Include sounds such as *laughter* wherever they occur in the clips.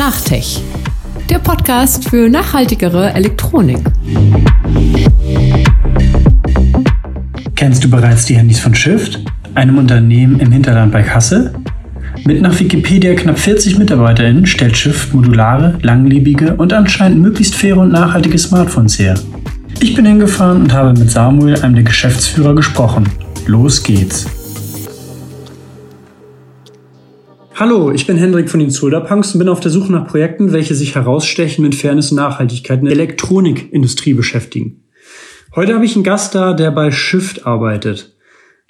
Nachtech, der Podcast für nachhaltigere Elektronik. Kennst du bereits die Handys von Shift, einem Unternehmen im Hinterland bei Kassel? Mit nach Wikipedia knapp 40 MitarbeiterInnen stellt Shift modulare, langlebige und anscheinend möglichst faire und nachhaltige Smartphones her. Ich bin hingefahren und habe mit Samuel, einem der Geschäftsführer, gesprochen. Los geht's! Hallo, ich bin Hendrik von den Solarpunks und bin auf der Suche nach Projekten, welche sich herausstechen mit Fairness und Nachhaltigkeit in der Elektronikindustrie beschäftigen. Heute habe ich einen Gast da, der bei Shift arbeitet.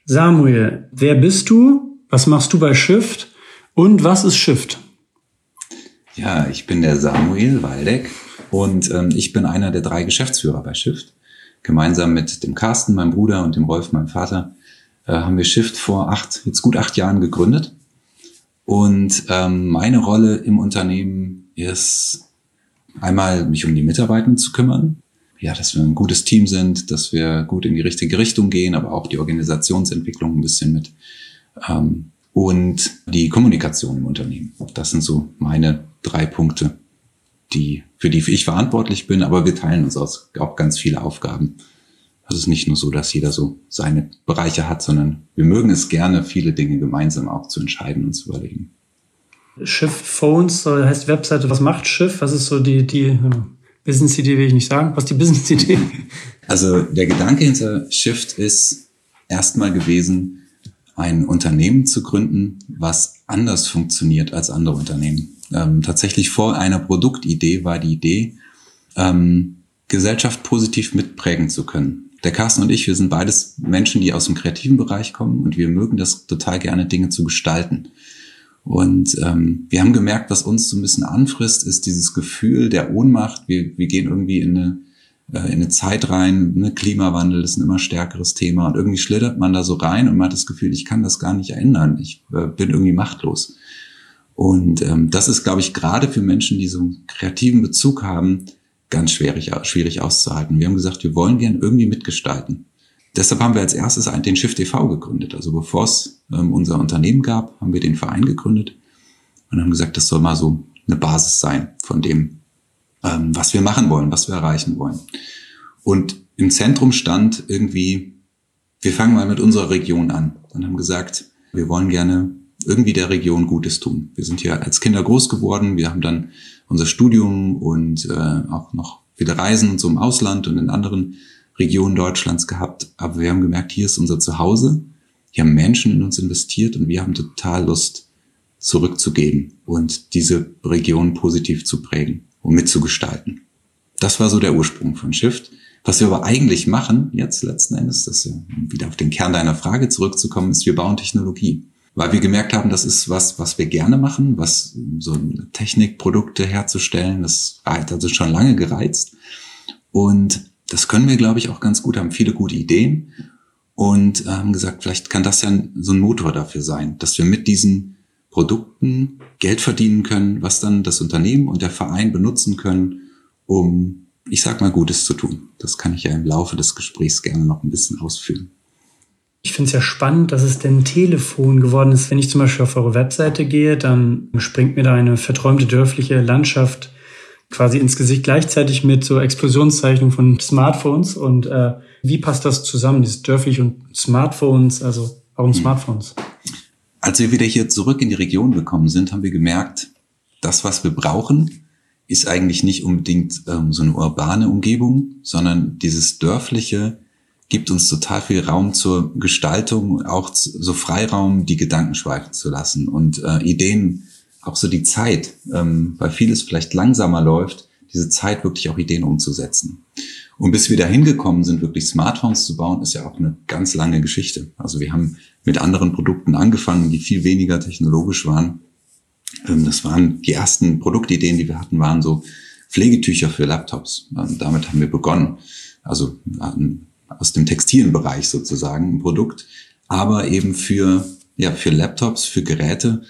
Samuel, wer bist du? Was machst du bei Shift? Und was ist Shift? Ja, ich bin der Samuel Waldeck und ähm, ich bin einer der drei Geschäftsführer bei Shift. Gemeinsam mit dem Carsten, meinem Bruder, und dem Rolf, meinem Vater, äh, haben wir Shift vor acht, jetzt gut acht Jahren gegründet. Und ähm, meine Rolle im Unternehmen ist einmal mich um die Mitarbeiter zu kümmern. Ja, dass wir ein gutes Team sind, dass wir gut in die richtige Richtung gehen, aber auch die Organisationsentwicklung ein bisschen mit. Ähm, und die Kommunikation im Unternehmen. Das sind so meine drei Punkte, die, für die ich verantwortlich bin, aber wir teilen uns auch ganz viele Aufgaben. Es ist nicht nur so, dass jeder so seine Bereiche hat, sondern wir mögen es gerne, viele Dinge gemeinsam auch zu entscheiden und zu überlegen. Schiff Phones, so heißt Webseite, was macht Schiff? Was ist so die, die Business-Idee, will ich nicht sagen. Was ist die Business-Idee? Also der Gedanke hinter Shift ist erstmal gewesen, ein Unternehmen zu gründen, was anders funktioniert als andere Unternehmen. Ähm, tatsächlich vor einer Produktidee war die Idee, ähm, Gesellschaft positiv mitprägen zu können der Carsten und ich, wir sind beides Menschen, die aus dem kreativen Bereich kommen und wir mögen das total gerne, Dinge zu gestalten. Und ähm, wir haben gemerkt, was uns so ein bisschen anfrisst, ist dieses Gefühl der Ohnmacht. Wir, wir gehen irgendwie in eine, äh, in eine Zeit rein, ne, Klimawandel ist ein immer stärkeres Thema und irgendwie schlittert man da so rein und man hat das Gefühl, ich kann das gar nicht ändern. Ich äh, bin irgendwie machtlos. Und ähm, das ist, glaube ich, gerade für Menschen, die so einen kreativen Bezug haben, ganz schwierig, schwierig auszuhalten. Wir haben gesagt, wir wollen gern irgendwie mitgestalten. Deshalb haben wir als erstes den Shift e.V. gegründet. Also bevor es ähm, unser Unternehmen gab, haben wir den Verein gegründet und haben gesagt, das soll mal so eine Basis sein von dem, ähm, was wir machen wollen, was wir erreichen wollen. Und im Zentrum stand irgendwie, wir fangen mal mit unserer Region an und haben gesagt, wir wollen gerne irgendwie der Region Gutes tun. Wir sind hier als Kinder groß geworden, wir haben dann unser Studium und äh, auch noch viele Reisen und so im Ausland und in anderen Regionen Deutschlands gehabt. Aber wir haben gemerkt, hier ist unser Zuhause. Hier haben Menschen in uns investiert und wir haben total Lust, zurückzugeben und diese Region positiv zu prägen und mitzugestalten. Das war so der Ursprung von Shift. Was wir aber eigentlich machen, jetzt letzten Endes, das wieder auf den Kern deiner Frage zurückzukommen, ist, wir bauen Technologie weil wir gemerkt haben, das ist was, was wir gerne machen, was so Technikprodukte herzustellen, das hat also schon lange gereizt. Und das können wir, glaube ich, auch ganz gut, haben viele gute Ideen und haben gesagt, vielleicht kann das ja so ein Motor dafür sein, dass wir mit diesen Produkten Geld verdienen können, was dann das Unternehmen und der Verein benutzen können, um, ich sag mal, Gutes zu tun. Das kann ich ja im Laufe des Gesprächs gerne noch ein bisschen ausführen. Ich finde es ja spannend, dass es denn Telefon geworden ist. Wenn ich zum Beispiel auf eure Webseite gehe, dann springt mir da eine verträumte dörfliche Landschaft quasi ins Gesicht gleichzeitig mit so Explosionszeichnungen von Smartphones. Und äh, wie passt das zusammen, dieses dörflich und Smartphones? Also warum hm. Smartphones? Als wir wieder hier zurück in die Region gekommen sind, haben wir gemerkt, das, was wir brauchen, ist eigentlich nicht unbedingt ähm, so eine urbane Umgebung, sondern dieses dörfliche, gibt uns total viel Raum zur Gestaltung, auch so Freiraum, die Gedanken schweifen zu lassen und äh, Ideen, auch so die Zeit, ähm, weil vieles vielleicht langsamer läuft, diese Zeit wirklich auch Ideen umzusetzen. Und bis wir da hingekommen sind, wirklich Smartphones zu bauen, ist ja auch eine ganz lange Geschichte. Also wir haben mit anderen Produkten angefangen, die viel weniger technologisch waren. Ähm, das waren die ersten Produktideen, die wir hatten, waren so Pflegetücher für Laptops. Ähm, damit haben wir begonnen. Also aus dem textilen Bereich sozusagen ein Produkt, aber eben für, ja, für Laptops, für Geräte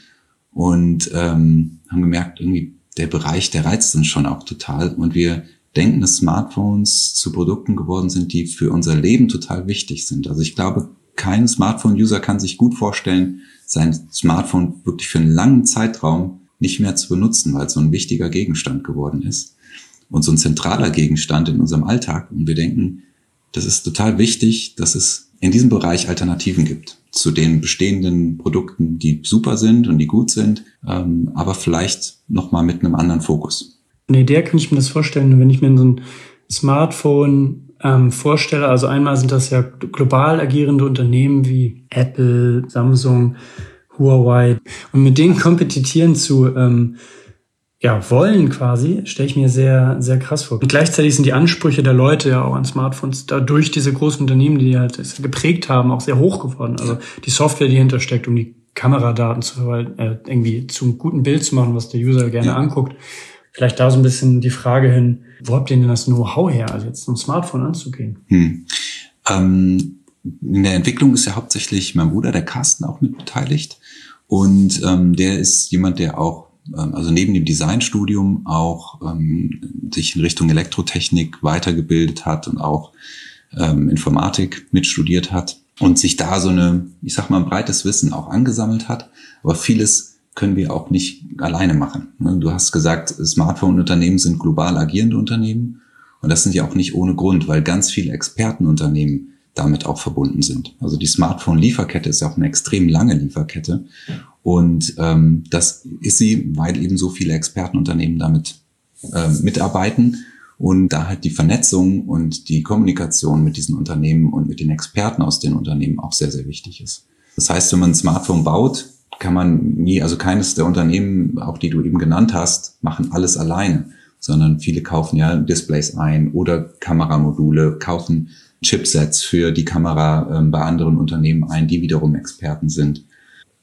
und ähm, haben gemerkt, irgendwie der Bereich, der reizt uns schon auch total und wir denken, dass Smartphones zu Produkten geworden sind, die für unser Leben total wichtig sind. Also ich glaube, kein Smartphone-User kann sich gut vorstellen, sein Smartphone wirklich für einen langen Zeitraum nicht mehr zu benutzen, weil es so ein wichtiger Gegenstand geworden ist und so ein zentraler Gegenstand in unserem Alltag. Und wir denken, das ist total wichtig, dass es in diesem Bereich Alternativen gibt zu den bestehenden Produkten, die super sind und die gut sind, ähm, aber vielleicht nochmal mit einem anderen Fokus. Nee, der kann ich mir das vorstellen, wenn ich mir so ein Smartphone ähm, vorstelle. Also einmal sind das ja global agierende Unternehmen wie Apple, Samsung, Huawei. Und mit denen *laughs* kompetitieren zu ähm, ja, wollen quasi, stelle ich mir sehr, sehr krass vor. Und gleichzeitig sind die Ansprüche der Leute ja auch an Smartphones dadurch diese großen Unternehmen, die halt geprägt haben, auch sehr hoch geworden. Also die Software, die hintersteckt, um die Kameradaten zu verwalten, äh, irgendwie zum guten Bild zu machen, was der User gerne ja. anguckt. Vielleicht da so ein bisschen die Frage hin, wo habt ihr denn das Know-how her, also jetzt ein Smartphone anzugehen? Hm. Ähm, in der Entwicklung ist ja hauptsächlich mein Bruder, der Carsten, auch mit beteiligt. Und ähm, der ist jemand, der auch also neben dem Designstudium auch ähm, sich in Richtung Elektrotechnik weitergebildet hat und auch ähm, Informatik mitstudiert hat und sich da so eine, ich sag mal, ein breites Wissen auch angesammelt hat. Aber vieles können wir auch nicht alleine machen. Ne? Du hast gesagt, Smartphone-Unternehmen sind global agierende Unternehmen. Und das sind ja auch nicht ohne Grund, weil ganz viele Expertenunternehmen damit auch verbunden sind. Also die Smartphone-Lieferkette ist ja auch eine extrem lange Lieferkette. Und ähm, das ist sie, weil eben so viele Expertenunternehmen damit äh, mitarbeiten und da halt die Vernetzung und die Kommunikation mit diesen Unternehmen und mit den Experten aus den Unternehmen auch sehr, sehr wichtig ist. Das heißt, wenn man ein Smartphone baut, kann man nie, also keines der Unternehmen, auch die du eben genannt hast, machen alles alleine, sondern viele kaufen ja Displays ein oder Kameramodule, kaufen Chipsets für die Kamera äh, bei anderen Unternehmen ein, die wiederum Experten sind.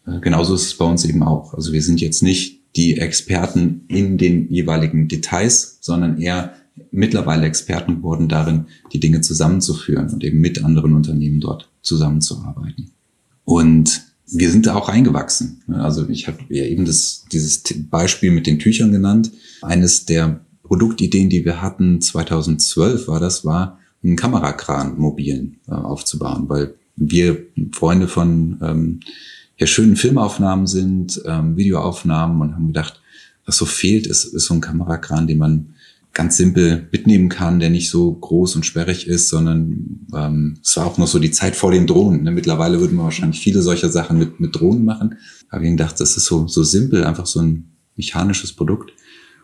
Äh, genauso ist es bei uns eben auch. Also wir sind jetzt nicht die Experten in den jeweiligen Details, sondern eher mittlerweile Experten geworden darin, die Dinge zusammenzuführen und eben mit anderen Unternehmen dort zusammenzuarbeiten. Und wir sind da auch reingewachsen. Also ich habe ja eben das, dieses Beispiel mit den Tüchern genannt. Eines der Produktideen, die wir hatten, 2012 war das, war einen Kamerakran mobilen äh, aufzubauen, weil wir Freunde von ähm, ja, schönen Filmaufnahmen sind, ähm, Videoaufnahmen und haben gedacht, was so fehlt, ist, ist so ein Kamerakran, den man ganz simpel mitnehmen kann, der nicht so groß und sperrig ist, sondern ähm, es war auch noch so die Zeit vor den Drohnen. Ne? Mittlerweile würden wir wahrscheinlich viele solcher Sachen mit, mit Drohnen machen. Aber ich gedacht, das ist so, so simpel, einfach so ein mechanisches Produkt.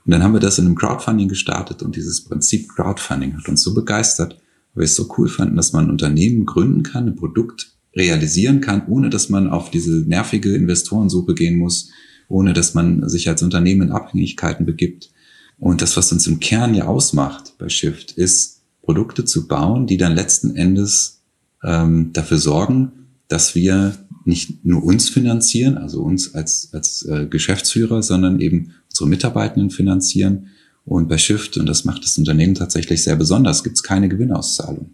Und dann haben wir das in einem Crowdfunding gestartet und dieses Prinzip Crowdfunding hat uns so begeistert, weil wir es so cool fanden, dass man ein Unternehmen gründen kann, ein Produkt realisieren kann, ohne dass man auf diese nervige Investorensuche gehen muss, ohne dass man sich als Unternehmen in Abhängigkeiten begibt. Und das, was uns im Kern ja ausmacht bei Shift, ist Produkte zu bauen, die dann letzten Endes ähm, dafür sorgen, dass wir nicht nur uns finanzieren, also uns als, als äh, Geschäftsführer, sondern eben unsere Mitarbeitenden finanzieren und bei Shift, und das macht das Unternehmen tatsächlich sehr besonders, gibt es keine Gewinnauszahlung,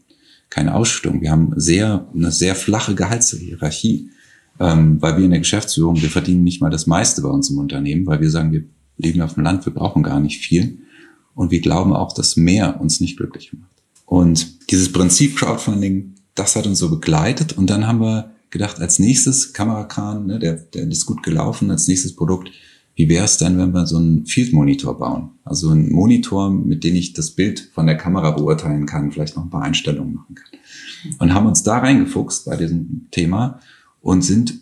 keine Ausschüttung. Wir haben sehr, eine sehr flache Gehaltshierarchie, ähm, weil wir in der Geschäftsführung, wir verdienen nicht mal das meiste bei uns im Unternehmen, weil wir sagen, wir leben auf dem Land, wir brauchen gar nicht viel. Und wir glauben auch, dass mehr uns nicht glücklich macht. Und dieses Prinzip Crowdfunding, das hat uns so begleitet. Und dann haben wir gedacht, als nächstes Kamerakran, ne, der, der ist gut gelaufen, als nächstes Produkt, wie wäre es denn, wenn wir so einen Field Monitor bauen? Also einen Monitor, mit dem ich das Bild von der Kamera beurteilen kann, vielleicht noch ein paar Einstellungen machen kann. Und haben uns da reingefuchst bei diesem Thema und sind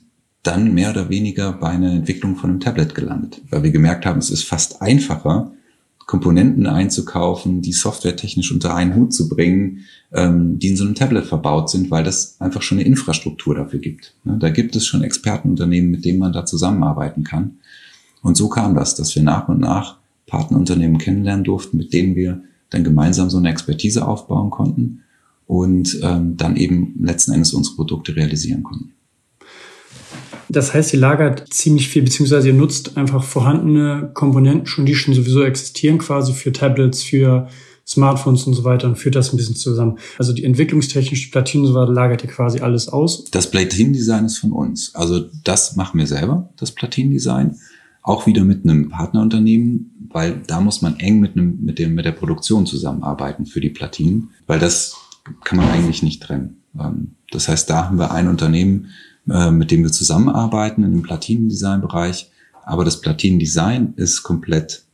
dann mehr oder weniger bei einer Entwicklung von einem Tablet gelandet, weil wir gemerkt haben, es ist fast einfacher, Komponenten einzukaufen, die softwaretechnisch unter einen Hut zu bringen, ähm, die in so einem Tablet verbaut sind, weil das einfach schon eine Infrastruktur dafür gibt. Da gibt es schon Expertenunternehmen, mit denen man da zusammenarbeiten kann. Und so kam das, dass wir nach und nach Partnerunternehmen kennenlernen durften, mit denen wir dann gemeinsam so eine Expertise aufbauen konnten und ähm, dann eben letzten Endes unsere Produkte realisieren konnten. Das heißt, ihr lagert ziemlich viel, beziehungsweise ihr nutzt einfach vorhandene Komponenten schon, die schon sowieso existieren, quasi für Tablets, für Smartphones und so weiter und führt das ein bisschen zusammen. Also die entwicklungstechnische Platinen und so weiter lagert ihr quasi alles aus. Das Platinendesign ist von uns. Also das machen wir selber, das Platinendesign. Auch wieder mit einem Partnerunternehmen, weil da muss man eng mit, einem, mit, dem, mit der Produktion zusammenarbeiten für die Platinen, weil das kann man eigentlich nicht trennen. Ähm, das heißt, da haben wir ein Unternehmen, äh, mit dem wir zusammenarbeiten in dem Platinendesign-Bereich. aber das Platin-Design ist komplett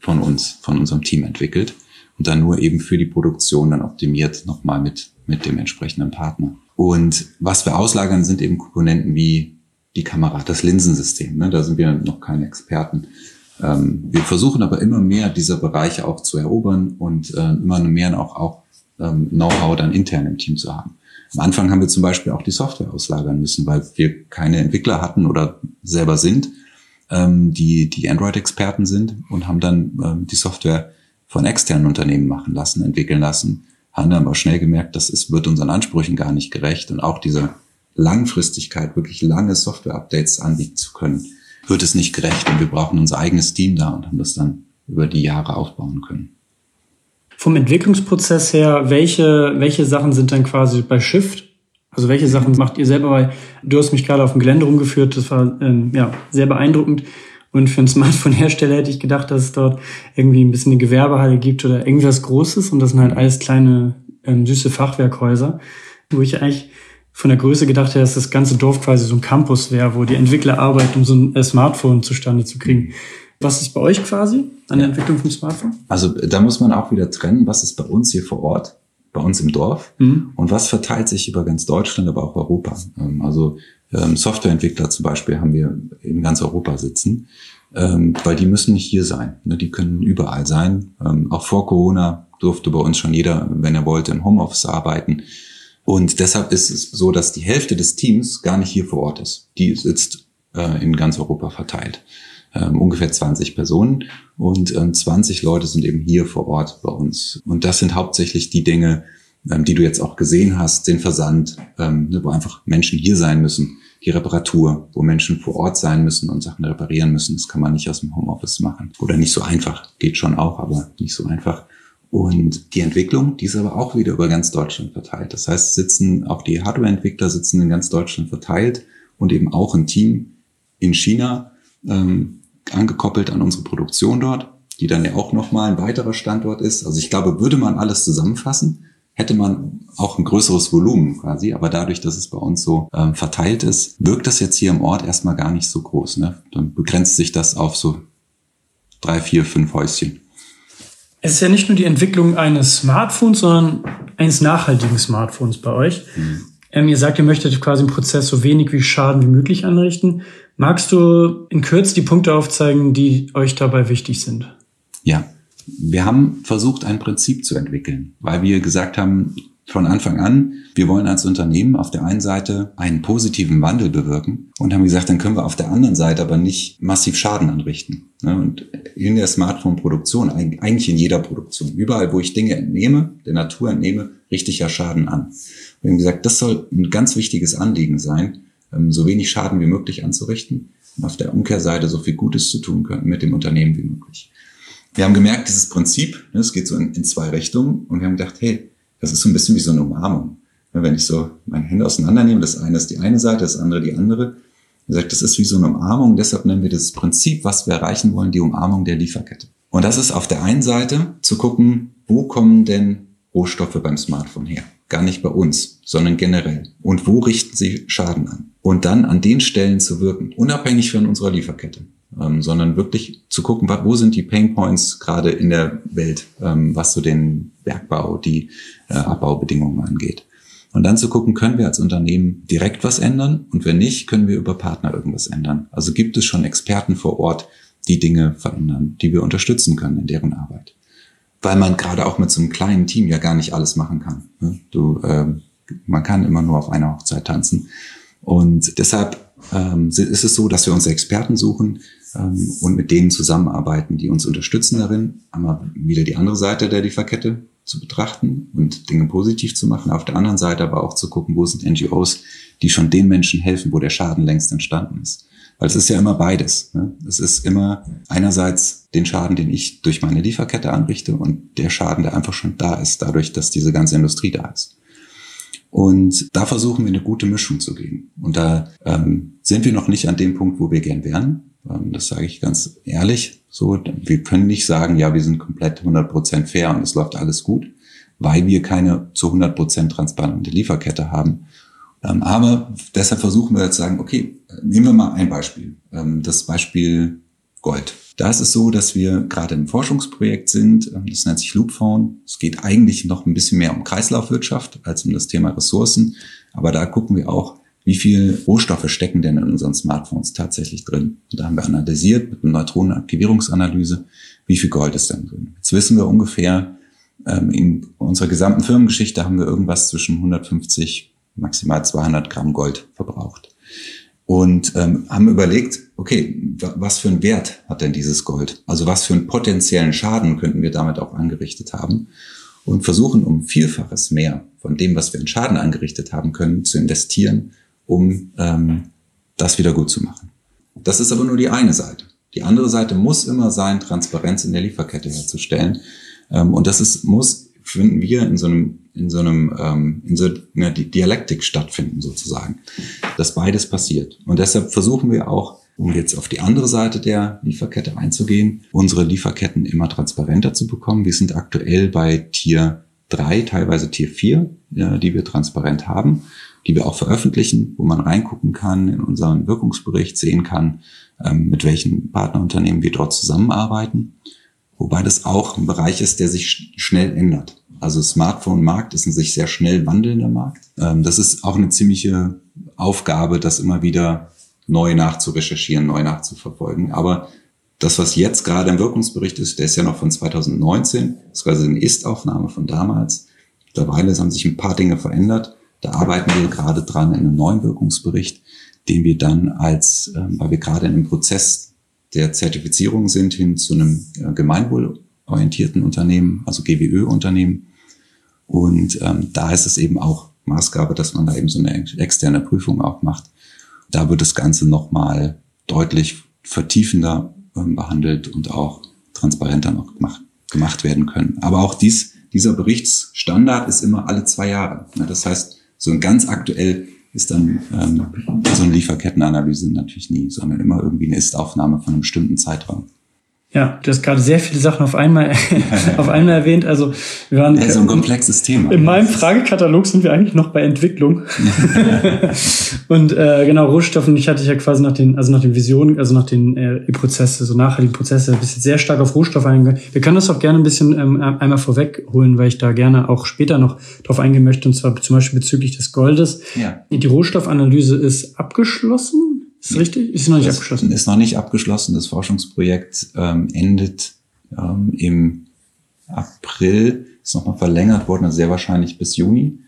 von uns, von unserem Team entwickelt und dann nur eben für die Produktion dann optimiert nochmal mit, mit dem entsprechenden Partner. Und was wir auslagern, sind eben Komponenten wie die Kamera, das Linsensystem. Ne? Da sind wir noch keine Experten. Ähm, wir versuchen aber immer mehr dieser Bereiche auch zu erobern und äh, immer mehr auch, auch ähm, Know-how dann intern im Team zu haben. Am Anfang haben wir zum Beispiel auch die Software auslagern müssen, weil wir keine Entwickler hatten oder selber sind, ähm, die, die Android-Experten sind und haben dann ähm, die Software von externen Unternehmen machen lassen, entwickeln lassen, haben dann aber schnell gemerkt, das ist, wird unseren Ansprüchen gar nicht gerecht und auch dieser Langfristigkeit, wirklich lange Software-Updates anbieten zu können, wird es nicht gerecht und wir brauchen unser eigenes Team da und haben das dann über die Jahre aufbauen können. Vom Entwicklungsprozess her, welche, welche Sachen sind dann quasi bei Shift? Also welche Sachen macht ihr selber? Weil du hast mich gerade auf dem Gelände rumgeführt, das war ähm, ja sehr beeindruckend. Und für einen *laughs* Smartphone-Hersteller hätte ich gedacht, dass es dort irgendwie ein bisschen eine Gewerbehalle gibt oder irgendwas Großes. Und das sind halt alles kleine, ähm, süße Fachwerkhäuser, wo ich eigentlich von der Größe gedacht hätte, dass das ganze Dorf quasi so ein Campus wäre, wo die Entwickler arbeiten, um so ein äh, Smartphone zustande zu kriegen. Was ist bei euch quasi an der Entwicklung vom Smartphone? Also da muss man auch wieder trennen, was ist bei uns hier vor Ort, bei uns im Dorf mhm. und was verteilt sich über ganz Deutschland, aber auch Europa. Ähm, also ähm, Softwareentwickler zum Beispiel haben wir in ganz Europa sitzen, ähm, weil die müssen nicht hier sein. Ne? Die können überall sein. Auch vor Corona durfte bei uns schon jeder, wenn er wollte, im Homeoffice arbeiten. Und deshalb ist es so, dass die Hälfte des Teams gar nicht hier vor Ort ist. Die sitzt äh, in ganz Europa verteilt. Ähm, ungefähr 20 Personen und ähm, 20 Leute sind eben hier vor Ort bei uns. Und das sind hauptsächlich die Dinge, ähm, die du jetzt auch gesehen hast, den Versand, ähm, ne, wo einfach Menschen hier sein müssen, die Reparatur, wo Menschen vor Ort sein müssen und Sachen reparieren müssen. Das kann man nicht aus dem Homeoffice machen. Oder nicht so einfach. Geht schon auch, aber nicht so einfach. Und die Entwicklung, die ist aber auch wieder über ganz Deutschland verteilt. Das heißt, sitzen auch die Hardware-Entwickler sitzen in ganz Deutschland verteilt und eben auch ein Team in China ähm, angekoppelt an unsere Produktion dort, die dann ja auch nochmal ein weiterer Standort ist. Also ich glaube, würde man alles zusammenfassen, hätte man auch ein größeres Volumen quasi. Aber dadurch, dass es bei uns so ähm, verteilt ist, wirkt das jetzt hier im Ort erstmal gar nicht so groß. Ne? Dann begrenzt sich das auf so drei, vier, fünf Häuschen. Es ist ja nicht nur die Entwicklung eines Smartphones, sondern eines nachhaltigen Smartphones bei euch. Mhm. Ähm, ihr sagt, ihr möchtet quasi im Prozess so wenig wie Schaden wie möglich anrichten. Magst du in Kürze die Punkte aufzeigen, die euch dabei wichtig sind? Ja, wir haben versucht, ein Prinzip zu entwickeln, weil wir gesagt haben, von Anfang an, wir wollen als Unternehmen auf der einen Seite einen positiven Wandel bewirken und haben gesagt, dann können wir auf der anderen Seite aber nicht massiv Schaden anrichten. Ne? Und in der Smartphone-Produktion, eigentlich in jeder Produktion, überall, wo ich Dinge entnehme, der Natur entnehme, richte ich ja Schaden an. Wir haben gesagt, das soll ein ganz wichtiges Anliegen sein, ähm, so wenig Schaden wie möglich anzurichten und auf der Umkehrseite so viel Gutes zu tun können mit dem Unternehmen wie möglich wir haben gemerkt, dieses Prinzip, ne, es geht so in, in, zwei Richtungen und wir haben gedacht, hey, das ist so ein bisschen wie so eine Umarmung. Wenn ich so meine Hände auseinandernehme, das eine ist die eine Seite, das andere die andere. Er sagt, das ist wie so eine Umarmung, deshalb nennen wir das Prinzip, was wir erreichen wollen, die Umarmung der Lieferkette. Und das ist auf der einen Seite zu gucken, wo kommen denn Rohstoffe beim Smartphone her? Gar nicht bei uns, sondern generell. Und wo richten sie Schaden an? Und dann an den Stellen zu wirken, unabhängig von unserer Lieferkette ähm, sondern wirklich zu gucken, wo sind die Pain Points gerade in der Welt, ähm, was so den Bergbau, die äh, Abbaubedingungen angeht. Und dann zu gucken, können wir als Unternehmen direkt was ändern und wenn nicht, können wir über Partner irgendwas ändern. Also gibt es schon Experten vor Ort, die Dinge verändern, die wir unterstützen können in deren Arbeit. Weil man gerade auch mit so einem kleinen Team ja gar nicht alles machen kann. Ne? Du, äh, man kann immer nur auf einer Hochzeit tanzen. Und deshalb ähm, ist es so, dass wir uns Experten suchen, ähm, und mit denen zusammenarbeiten, die uns unterstützen darin, einmal wieder die andere Seite der Lieferkette zu betrachten und Dinge positiv zu machen. Auf der anderen Seite aber auch zu gucken, wo sind NGOs, die schon den Menschen helfen, wo der Schaden längst entstanden ist. Weil es ist ja immer beides. Ne? Es ist immer einerseits den Schaden, den ich durch meine Lieferkette anrichte und der Schaden, der einfach schon da ist, dadurch, dass diese ganze Industrie da ist. Und da versuchen wir eine gute Mischung zu geben. Und da ähm, sind wir noch nicht an dem Punkt, wo wir gern wären. Ähm, das sage ich ganz ehrlich. So, wir können nicht sagen, ja, wir sind komplett 100% fair und es läuft alles gut, weil wir keine zu 100% transparente Lieferkette haben. Ähm, aber deshalb versuchen wir jetzt zu sagen, okay, nehmen wir mal ein Beispiel. Ähm, das Beispiel Gold. Da ist es so, dass wir gerade im Forschungsprojekt sind. Das nennt sich Loopphone. Es geht eigentlich noch ein bisschen mehr um Kreislaufwirtschaft als um das Thema Ressourcen. Aber da gucken wir auch, wie viel Rohstoffe stecken denn in unseren Smartphones tatsächlich drin. Und da haben wir analysiert mit einer Neutronenaktivierungsanalyse, wie viel Gold ist denn drin. Jetzt wissen wir ungefähr, in unserer gesamten Firmengeschichte haben wir irgendwas zwischen 150 maximal 200 Gramm Gold verbraucht. Und ähm, haben überlegt, okay, was für einen Wert hat denn dieses Gold? Also was für einen potenziellen Schaden könnten wir damit auch angerichtet haben? Und versuchen, um Vielfaches mehr von dem, was wir in Schaden angerichtet haben können, zu investieren, um ähm, das wieder gut zu machen. Das ist aber nur die eine Seite. Die andere Seite muss immer sein, Transparenz in der Lieferkette herzustellen. Ähm, und das ist, muss finden wir in so einem, in so einem, ähm, in so einer Dialektik stattfinden sozusagen, dass beides passiert. Und deshalb versuchen wir auch, um jetzt auf die andere Seite der Lieferkette einzugehen, unsere Lieferketten immer transparenter zu bekommen. Wir sind aktuell bei Tier 3, teilweise Tier 4, ja, die wir transparent haben, die wir auch veröffentlichen, wo man reingucken kann, in unseren Wirkungsbericht sehen kann, ähm, mit welchen Partnerunternehmen wir dort zusammenarbeiten. Wobei das auch ein Bereich ist, der sich schnell ändert. Also Smartphone-Markt ist ein sich sehr schnell wandelnder Markt. Ähm, das ist auch eine ziemliche Aufgabe, das immer wieder neu nachzurecherchieren, neu nachzuverfolgen. Aber das, was jetzt gerade im Wirkungsbericht ist, der ist ja noch von 2019, das ist quasi eine Ist-Aufnahme von damals. Mittlerweile haben sich ein paar Dinge verändert. Da arbeiten wir gerade dran in einem neuen Wirkungsbericht, den wir dann als, ähm, weil wir gerade in einem Prozess der Zertifizierung sind, hin zu einem äh, gemeinwohlorientierten Unternehmen, also GWÖ-Unternehmen, und ähm, da ist es eben auch Maßgabe, dass man da eben so eine externe Prüfung auch macht. Da wird das Ganze nochmal deutlich vertiefender ähm, behandelt und auch transparenter noch gemacht, gemacht werden können. Aber auch dies, dieser Berichtsstandard ist immer alle zwei Jahre. Das heißt, so ein ganz aktuell ist dann ähm, so eine Lieferkettenanalyse natürlich nie, sondern immer irgendwie eine Ist-Aufnahme von einem bestimmten Zeitraum. Ja, du hast gerade sehr viele Sachen auf einmal, *laughs* *laughs* auf einmal erwähnt. Also wir waren ja, so ein komplexes Thema. In meinem Fragekatalog sind wir eigentlich noch bei Entwicklung. *laughs* und äh, genau Rohstoffen. Ich hatte ja quasi nach den, also nach den Visionen, also nach den äh, Prozesse, so nachhaltigen Prozesse, ein bisschen sehr stark auf Rohstoffe eingehen. Wir können das auch gerne ein bisschen ähm, einmal vorwegholen, weil ich da gerne auch später noch drauf eingehen möchte. Und zwar zum Beispiel bezüglich des Goldes. Ja. Die Rohstoffanalyse ist abgeschlossen. Ist das richtig? Ist noch nicht das abgeschlossen? Ist noch nicht abgeschlossen. Das Forschungsprojekt ähm, endet ähm, im April. Ist nochmal verlängert worden, also sehr wahrscheinlich bis Juni.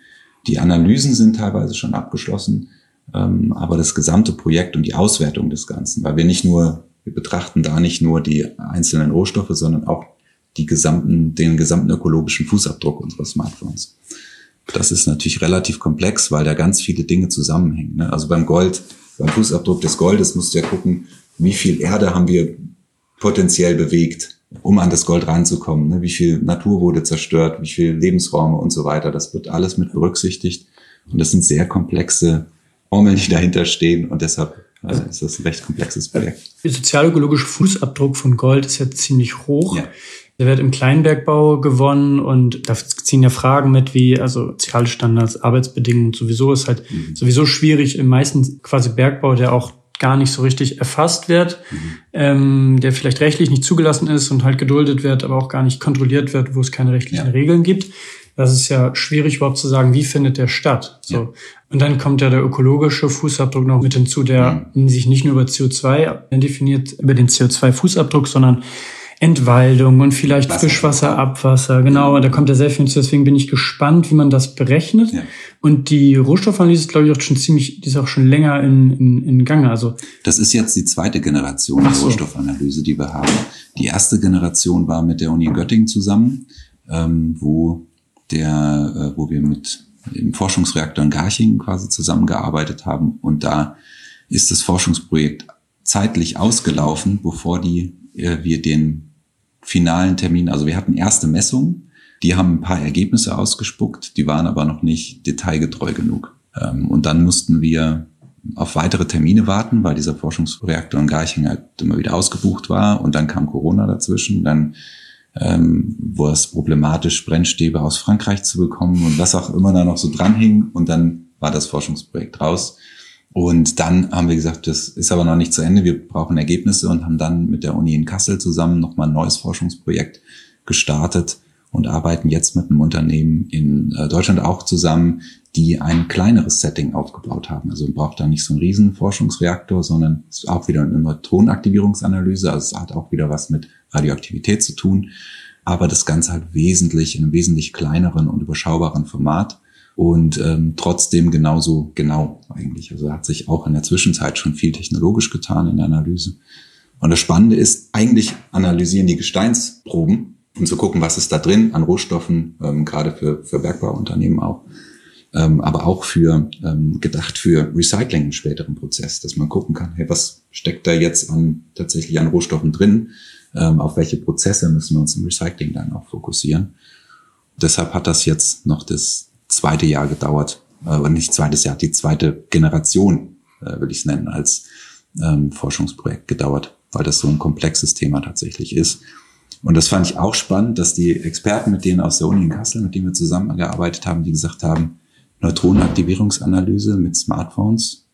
Die Analysen sind teilweise schon abgeschlossen, ähm, aber das gesamte Projekt und die Auswertung des Ganzen, weil wir nicht nur, wir betrachten da nicht nur die einzelnen Rohstoffe, sondern auch die gesamten, den gesamten ökologischen Fußabdruck unserer Smartphones. Das ist natürlich relativ komplex, weil da ganz viele Dinge zusammenhängen. Ne? Also beim Gold beim Fußabdruck des Goldes musst du ja gucken, wie viel Erde haben wir potenziell bewegt, um an das Gold ranzukommen. Ne? Wie viel Natur wurde zerstört, wie viel Lebensräume und so weiter. Das wird alles mit berücksichtigt. Und das sind sehr komplexe Formeln, die dahinter stehen. Und deshalb also ist das ein recht komplexes Projekt. Der sozialökologische Fußabdruck von Gold ist ja ziemlich hoch. Ja. Der wird im Kleinbergbau gewonnen und da ziehen ja Fragen mit wie also soziale Standards, Arbeitsbedingungen. Sowieso ist halt mhm. sowieso schwierig im meisten quasi Bergbau, der auch gar nicht so richtig erfasst wird, mhm. ähm, der vielleicht rechtlich nicht zugelassen ist und halt geduldet wird, aber auch gar nicht kontrolliert wird, wo es keine rechtlichen ja. Regeln gibt. Das ist ja schwierig überhaupt zu sagen, wie findet der statt. So. Ja. Und dann kommt ja der ökologische Fußabdruck noch mit hinzu, der mhm. sich nicht nur über CO2 definiert, über den CO2-Fußabdruck, sondern Entwaldung und vielleicht Wasser. Frischwasser, Abwasser. Genau, da kommt ja sehr viel hinzu. Deswegen bin ich gespannt, wie man das berechnet. Ja. Und die Rohstoffanalyse ist, glaube ich, auch schon ziemlich, die ist auch schon länger in, in, in Gange. Also das ist jetzt die zweite Generation der so. Rohstoffanalyse, die wir haben. Die erste Generation war mit der Uni Göttingen zusammen, ähm, wo der, äh, wo wir mit dem Forschungsreaktor in Garching quasi zusammengearbeitet haben. Und da ist das Forschungsprojekt zeitlich ausgelaufen, bevor die, äh, wir den finalen Termin, also wir hatten erste Messungen, die haben ein paar Ergebnisse ausgespuckt, die waren aber noch nicht detailgetreu genug. Ähm, und dann mussten wir auf weitere Termine warten, weil dieser Forschungsreaktor in Garching halt immer wieder ausgebucht war. Und dann kam Corona dazwischen, dann ähm, war es problematisch, Brennstäbe aus Frankreich zu bekommen und was auch immer da noch so dranhing. Und dann war das Forschungsprojekt raus. Und dann haben wir gesagt, das ist aber noch nicht zu Ende, wir brauchen Ergebnisse und haben dann mit der Uni in Kassel zusammen nochmal ein neues Forschungsprojekt gestartet und arbeiten jetzt mit einem Unternehmen in äh, Deutschland auch zusammen, die ein kleineres Setting aufgebaut haben. Also man braucht da nicht so einen riesen Forschungsreaktor, sondern es ist auch wieder eine Neutronenaktivierungsanalyse. Also es hat auch wieder was mit Radioaktivität zu tun. Aber das Ganze halt wesentlich in einem wesentlich kleineren und überschaubaren Format und ähm, trotzdem genauso genau eigentlich. Also hat sich auch in der Zwischenzeit schon viel technologisch getan in der Analyse. Und das Spannende ist, eigentlich analysieren die Gesteinsproben, um zu gucken, was ist da drin an Rohstoffen, ähm, gerade für, für Bergbauunternehmen auch ähm, aber auch für ähm, gedacht für Recycling im späteren Prozess, dass man gucken kann, hey, was steckt da jetzt an tatsächlich an Rohstoffen drin, ähm, auf welche Prozesse müssen wir uns im Recycling dann auch fokussieren. Deshalb hat das jetzt noch das zweite Jahr gedauert, äh, nicht zweites Jahr, die zweite Generation, äh, will ich es nennen, als ähm, Forschungsprojekt gedauert, weil das so ein komplexes Thema tatsächlich ist. Und das fand ich auch spannend, dass die Experten, mit denen aus der Uni in Kassel, mit denen wir zusammengearbeitet haben, die gesagt haben, Neutronenaktivierungsanalyse mit Smartphones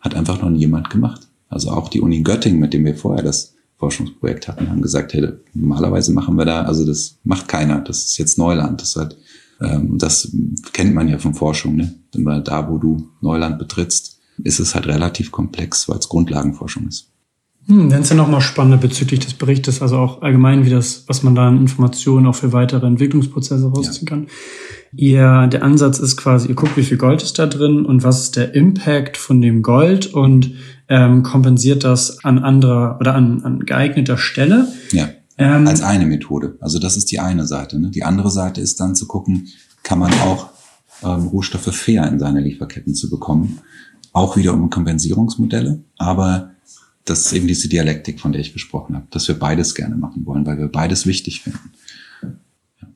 hat einfach noch nie jemand gemacht. Also auch die Uni Göttingen, mit dem wir vorher das Forschungsprojekt hatten, haben gesagt, hey, normalerweise machen wir da, also das macht keiner, das ist jetzt Neuland. Das, hat, ähm, das kennt man ja von Forschung, ne? Denn weil da, wo du Neuland betrittst, ist es halt relativ komplex, weil es Grundlagenforschung ist. Hm, dann ist ja nochmal spannender bezüglich des Berichtes, also auch allgemein, wie das, was man da an Informationen auch für weitere Entwicklungsprozesse rausziehen ja. kann. Ihr, der Ansatz ist quasi, ihr guckt, wie viel Gold ist da drin und was ist der Impact von dem Gold und ähm, kompensiert das an anderer oder an, an geeigneter Stelle. Ja. Ähm, als eine Methode. Also das ist die eine Seite. Ne? Die andere Seite ist dann zu gucken, kann man auch ähm, Rohstoffe fair in seine Lieferketten zu bekommen. Auch wieder um Kompensierungsmodelle, aber das ist eben diese Dialektik, von der ich gesprochen habe, dass wir beides gerne machen wollen, weil wir beides wichtig finden.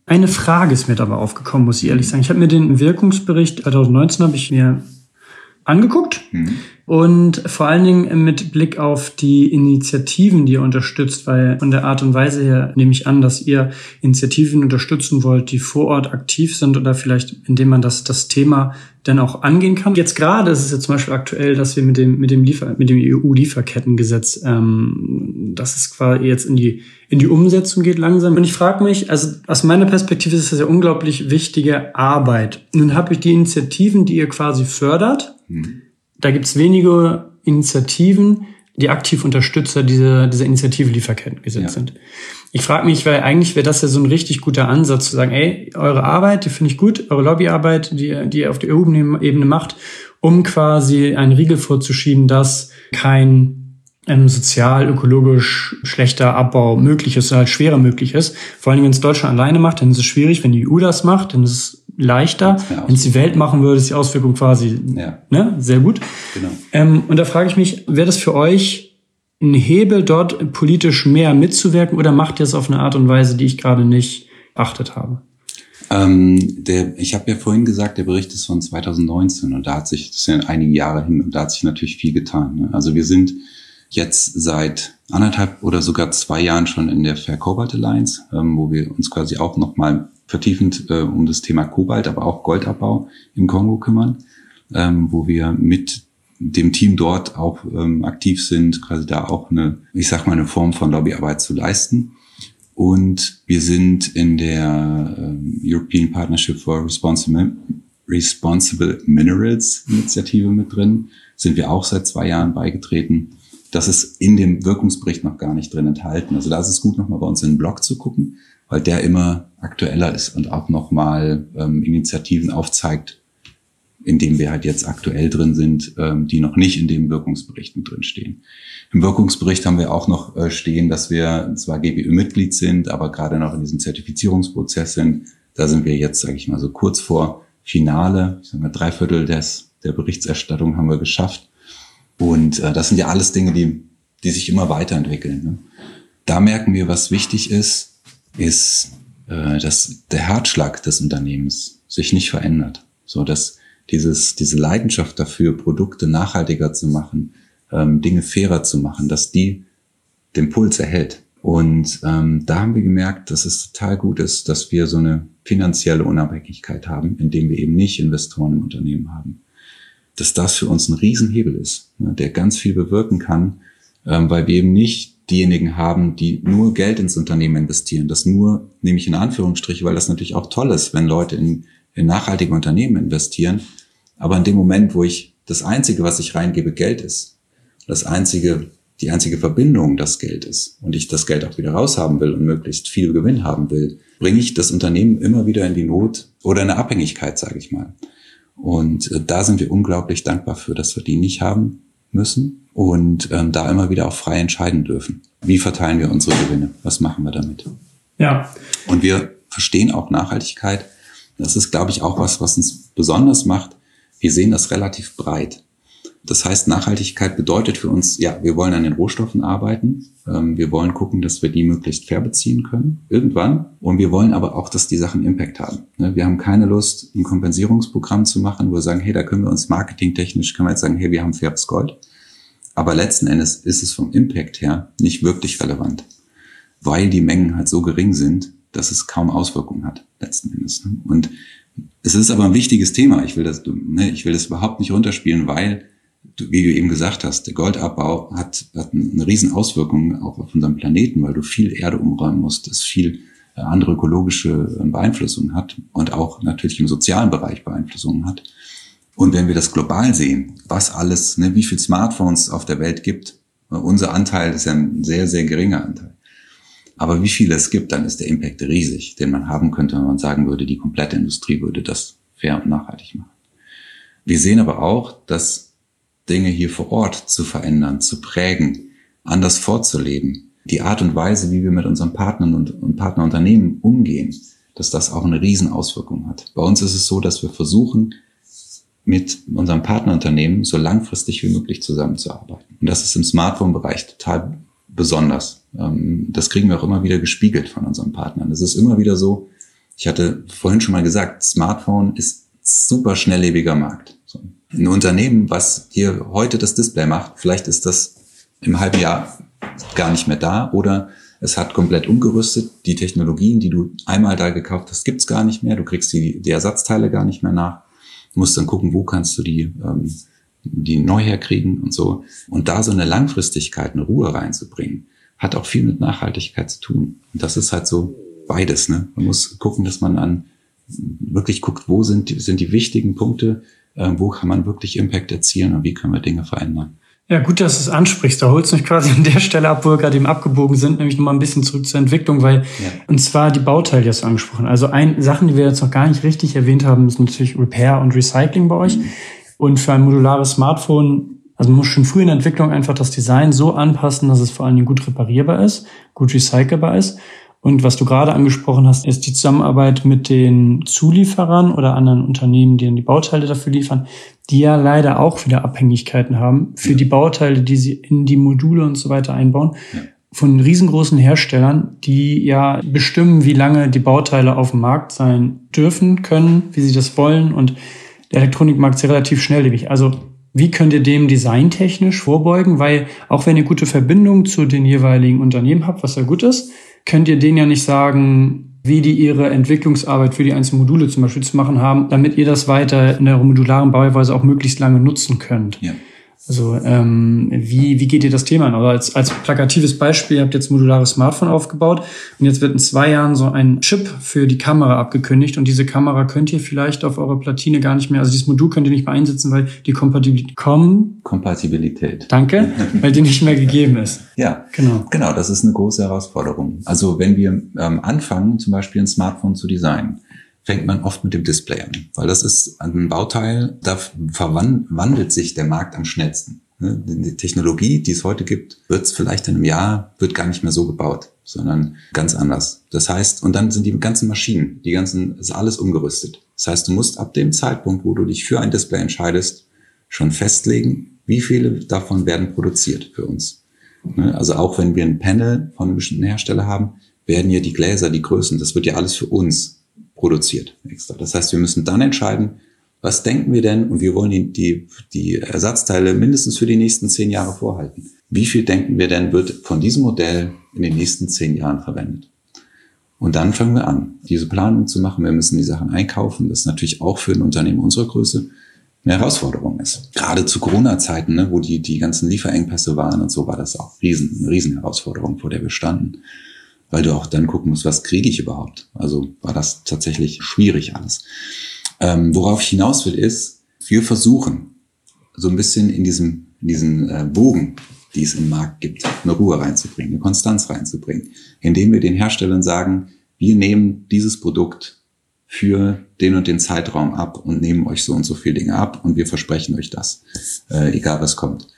Eine Frage ist mir dabei aufgekommen, muss ich ehrlich sagen. Ich habe mir den Wirkungsbericht 2019 habe ich mir angeguckt mhm. und vor allen Dingen mit Blick auf die Initiativen, die ihr unterstützt, weil von der Art und Weise her nehme ich an, dass ihr Initiativen unterstützen wollt, die vor Ort aktiv sind oder vielleicht indem man das, das Thema dann auch angehen kann. Jetzt gerade ist es ja zum Beispiel aktuell, dass wir mit dem, mit dem Liefer, mit dem EU-Lieferkettengesetz, ähm, das ist quasi jetzt in die in die Umsetzung geht langsam. Und ich frage mich, also aus meiner Perspektive ist das ja unglaublich wichtige Arbeit. Nun habe ich die Initiativen, die ihr quasi fördert. Mhm. Da gibt's wenige Initiativen, die aktiv Unterstützer dieser, dieser Initiative Lieferkettengesetz ja. sind. Ich frage mich, weil eigentlich wäre das ja so ein richtig guter Ansatz zu sagen, ey, eure Arbeit, die finde ich gut, eure Lobbyarbeit, die, die ihr auf der EU-Ebene macht, um quasi einen Riegel vorzuschieben, dass kein ähm, sozial, ökologisch schlechter Abbau möglich ist, halt schwerer möglich ist. Vor allen Dingen, wenn es Deutschland alleine macht, dann ist es schwierig. Wenn die EU das macht, dann ist es leichter. Wenn es die Welt machen würde, ist die Auswirkung quasi ja. ne, sehr gut. Genau. Ähm, und da frage ich mich, wäre das für euch ein Hebel, dort politisch mehr mitzuwirken oder macht ihr es auf eine Art und Weise, die ich gerade nicht beachtet habe? Ähm, der, ich habe ja vorhin gesagt, der Bericht ist von 2019 und da hat sich, das sind einige Jahre hin und da hat sich natürlich viel getan. Ne? Also wir sind jetzt seit anderthalb oder sogar zwei Jahren schon in der Fair Cobalt Alliance, ähm, wo wir uns quasi auch nochmal vertiefend äh, um das Thema Kobalt, aber auch Goldabbau im Kongo kümmern, ähm, wo wir mit dem Team dort auch ähm, aktiv sind, quasi da auch eine, ich sag mal, eine Form von Lobbyarbeit zu leisten. Und wir sind in der ähm, European Partnership for Responsible, Responsible Minerals Initiative mit drin, sind wir auch seit zwei Jahren beigetreten das ist in dem Wirkungsbericht noch gar nicht drin enthalten. Also da ist es gut, nochmal bei uns in den Blog zu gucken, weil der immer aktueller ist und auch nochmal ähm, Initiativen aufzeigt, in dem wir halt jetzt aktuell drin sind, ähm, die noch nicht in dem Wirkungsbericht mit drin stehen. Im Wirkungsbericht haben wir auch noch äh, stehen, dass wir zwar GBÜ-Mitglied sind, aber gerade noch in diesem Zertifizierungsprozess sind. Da sind wir jetzt, sage ich mal, so kurz vor Finale. Ich sage mal, drei Viertel des, der Berichterstattung haben wir geschafft. Und äh, das sind ja alles Dinge, die, die sich immer weiterentwickeln. Ne? Da merken wir, was wichtig ist, ist, äh, dass der Herzschlag des Unternehmens sich nicht verändert. So dass dieses, diese Leidenschaft dafür, Produkte nachhaltiger zu machen, ähm, Dinge fairer zu machen, dass die den Puls erhält. Und ähm, da haben wir gemerkt, dass es total gut ist, dass wir so eine finanzielle Unabhängigkeit haben, indem wir eben nicht Investoren im Unternehmen haben. Dass das für uns ein Riesenhebel ist, ne, der ganz viel bewirken kann, ähm, weil wir eben nicht diejenigen haben, die nur Geld ins Unternehmen investieren. Das nur, nehme ich in Anführungsstriche, weil das natürlich auch toll ist, wenn Leute in, in nachhaltige Unternehmen investieren. Aber in dem Moment, wo ich das Einzige, was ich reingebe, Geld ist, das einzige, die einzige Verbindung das Geld ist und ich das Geld auch wieder raushaben will und möglichst viel Gewinn haben will, bringe ich das Unternehmen immer wieder in die Not oder in eine Abhängigkeit, sage ich mal. Und äh, da sind wir unglaublich dankbar für, dass wir die nicht haben müssen und ähm, da immer wieder auch frei entscheiden dürfen. Wie verteilen wir unsere Gewinne? Was machen wir damit? Ja. Und wir verstehen auch Nachhaltigkeit. Das ist, glaube ich, auch was, was uns besonders macht. Wir sehen das relativ breit. Das heißt, Nachhaltigkeit bedeutet für uns, ja, wir wollen an den Rohstoffen arbeiten. Ähm, wir wollen gucken, dass wir die möglichst fair beziehen können, irgendwann. Und wir wollen aber auch, dass die Sachen Impact haben. Ne, wir haben keine Lust, ein Kompensierungsprogramm zu machen, wo wir sagen, hey, da können wir uns marketingtechnisch, können wir jetzt sagen, hey, wir haben faires Gold. Aber letzten Endes ist es vom Impact her nicht wirklich relevant, weil die Mengen halt so gering sind, dass es kaum Auswirkungen hat, letzten Endes. Ne. Und es ist aber ein wichtiges Thema. Ich will das, ne, ich will das überhaupt nicht runterspielen, weil wie du eben gesagt hast, der Goldabbau hat, hat eine riesen Auswirkung auch auf unseren Planeten, weil du viel Erde umräumen musst, das viel äh, andere ökologische äh, Beeinflussungen hat und auch natürlich im sozialen Bereich Beeinflussungen hat. Und wenn wir das global sehen, was alles, ne, wie viel Smartphones auf der Welt gibt, äh, unser Anteil ist ja ein sehr, sehr geringer Anteil. Aber wie viele es gibt, dann ist der Impact riesig, den man haben könnte, wenn man sagen würde, die komplette Industrie würde das fair und nachhaltig machen. Wir sehen aber auch, dass Dinge hier vor Ort zu verändern, zu prägen, anders vorzuleben. Die Art und Weise, wie wir mit unseren Partnern und, und Partnerunternehmen umgehen, dass das auch eine Riesenauswirkung hat. Bei uns ist es so, dass wir versuchen, mit unserem Partnerunternehmen so langfristig wie möglich zusammenzuarbeiten. Und das ist im Smartphone-Bereich total besonders. Ähm, das kriegen wir auch immer wieder gespiegelt von unseren Partnern. Es ist immer wieder so, ich hatte vorhin schon mal gesagt, Smartphone ist super schnelllebiger Markt. Ein Unternehmen, was hier heute das Display macht, vielleicht ist das im halben Jahr gar nicht mehr da oder es hat komplett umgerüstet. Die Technologien, die du einmal da gekauft hast, gibt's gar nicht mehr. Du kriegst die, die Ersatzteile gar nicht mehr nach. Du musst dann gucken, wo kannst du die, ähm, die neu herkriegen und so. Und da so eine Langfristigkeit, eine Ruhe reinzubringen, hat auch viel mit Nachhaltigkeit zu tun. Und das ist halt so beides. Ne? Man muss gucken, dass man an wirklich guckt, wo sind sind die wichtigen Punkte, äh, wo kann man wirklich Impact erzielen und wie können wir Dinge verändern. Ja, gut, dass du es ansprichst. Da holst du mich quasi an der Stelle ab, wo wir gerade eben abgebogen sind, nämlich nochmal ein bisschen zurück zur Entwicklung, weil, ja. und zwar die Bauteile, die hast du angesprochen. Also ein, Sachen, die wir jetzt noch gar nicht richtig erwähnt haben, ist natürlich Repair und Recycling bei euch. Mhm. Und für ein modulares Smartphone, also man muss schon früh in der Entwicklung einfach das Design so anpassen, dass es vor allen Dingen gut reparierbar ist, gut recycelbar ist. Und was du gerade angesprochen hast, ist die Zusammenarbeit mit den Zulieferern oder anderen Unternehmen, die dann die Bauteile dafür liefern, die ja leider auch wieder Abhängigkeiten haben für die Bauteile, die sie in die Module und so weiter einbauen. Von riesengroßen Herstellern, die ja bestimmen, wie lange die Bauteile auf dem Markt sein dürfen, können, wie sie das wollen. Und der Elektronikmarkt ist ja relativ schnelllebig. Also wie könnt ihr dem designtechnisch vorbeugen? Weil auch wenn ihr gute Verbindungen zu den jeweiligen Unternehmen habt, was ja gut ist, könnt ihr denen ja nicht sagen, wie die ihre Entwicklungsarbeit für die einzelnen Module zum Beispiel zu machen haben, damit ihr das weiter in der modularen Bauweise auch möglichst lange nutzen könnt. Ja. Also ähm, wie, wie geht ihr das Thema an? Also als, als plakatives Beispiel, ihr habt jetzt modulares Smartphone aufgebaut und jetzt wird in zwei Jahren so ein Chip für die Kamera abgekündigt und diese Kamera könnt ihr vielleicht auf eurer Platine gar nicht mehr, also dieses Modul könnt ihr nicht mehr einsetzen, weil die Kompatibilität kommen. Kompatibilität. Danke, *laughs* weil die nicht mehr gegeben ist. Ja, genau. Genau, das ist eine große Herausforderung. Also wenn wir ähm, anfangen, zum Beispiel ein Smartphone zu designen, fängt man oft mit dem Display an, weil das ist ein Bauteil, da verwandelt sich der Markt am schnellsten. Ne, die Technologie, die es heute gibt, wird es vielleicht in einem Jahr, wird gar nicht mehr so gebaut, sondern ganz anders. Das heißt, und dann sind die ganzen Maschinen, die ganzen, ist alles umgerüstet. Das heißt, du musst ab dem Zeitpunkt, wo du dich für ein Display entscheidest, schon festlegen, wie viele davon werden produziert für uns. Ne, also auch wenn wir ein Panel von einem bestimmten Hersteller haben, werden ja die Gläser, die Größen, das wird ja alles für uns produziert extra. Das heißt, wir müssen dann entscheiden, was denken wir denn und wir wollen die, die, die Ersatzteile mindestens für die nächsten zehn Jahre vorhalten. Wie viel denken wir denn wird von diesem Modell in den nächsten zehn Jahren verwendet? Und dann fangen wir an, diese Planung zu machen. Wir müssen die Sachen einkaufen. Das ist natürlich auch für ein Unternehmen unserer Größe eine Herausforderung ist. Gerade zu Corona-Zeiten, ne, wo die, die ganzen Lieferengpässe waren und so, war das auch riesen, eine Riesenherausforderung, vor der wir standen. Weil du auch dann gucken musst, was kriege ich überhaupt? Also war das tatsächlich schwierig alles. Ähm, worauf ich hinaus will, ist, wir versuchen so ein bisschen in diesem, in diesen äh, Bogen, die es im Markt gibt, eine Ruhe reinzubringen, eine Konstanz reinzubringen, indem wir den Herstellern sagen, wir nehmen dieses Produkt für den und den Zeitraum ab und nehmen euch so und so viele Dinge ab und wir versprechen euch das, äh, egal was kommt.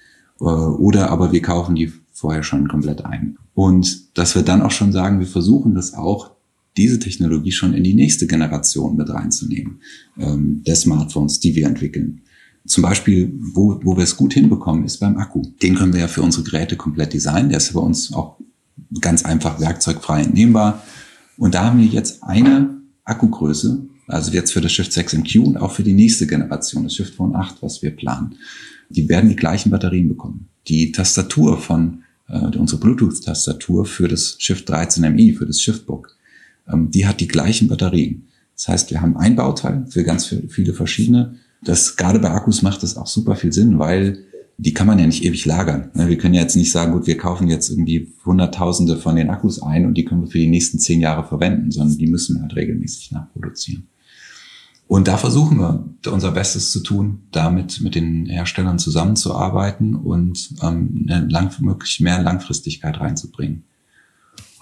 Äh, oder aber wir kaufen die vorher schon komplett ein. Und dass wir dann auch schon sagen, wir versuchen das auch, diese Technologie schon in die nächste Generation mit reinzunehmen, ähm, der Smartphones, die wir entwickeln. Zum Beispiel, wo, wo wir es gut hinbekommen, ist beim Akku. Den können wir ja für unsere Geräte komplett designen. Der ist bei uns auch ganz einfach werkzeugfrei entnehmbar. Und da haben wir jetzt eine Akkugröße, also jetzt für das Shift 6 MQ und auch für die nächste Generation, das Shift Phone 8, was wir planen. Die werden die gleichen Batterien bekommen. Die Tastatur von, äh, unsere Bluetooth-Tastatur für das Shift 13 MI, für das Shiftbook, ähm, die hat die gleichen Batterien. Das heißt, wir haben ein Bauteil für ganz viele verschiedene. Das gerade bei Akkus macht das auch super viel Sinn, weil die kann man ja nicht ewig lagern. Ne, wir können ja jetzt nicht sagen, gut, wir kaufen jetzt irgendwie Hunderttausende von den Akkus ein und die können wir für die nächsten zehn Jahre verwenden, sondern die müssen wir halt regelmäßig nachproduzieren. Und da versuchen wir unser Bestes zu tun, damit mit den Herstellern zusammenzuarbeiten und ähm, eine lang, möglich mehr Langfristigkeit reinzubringen.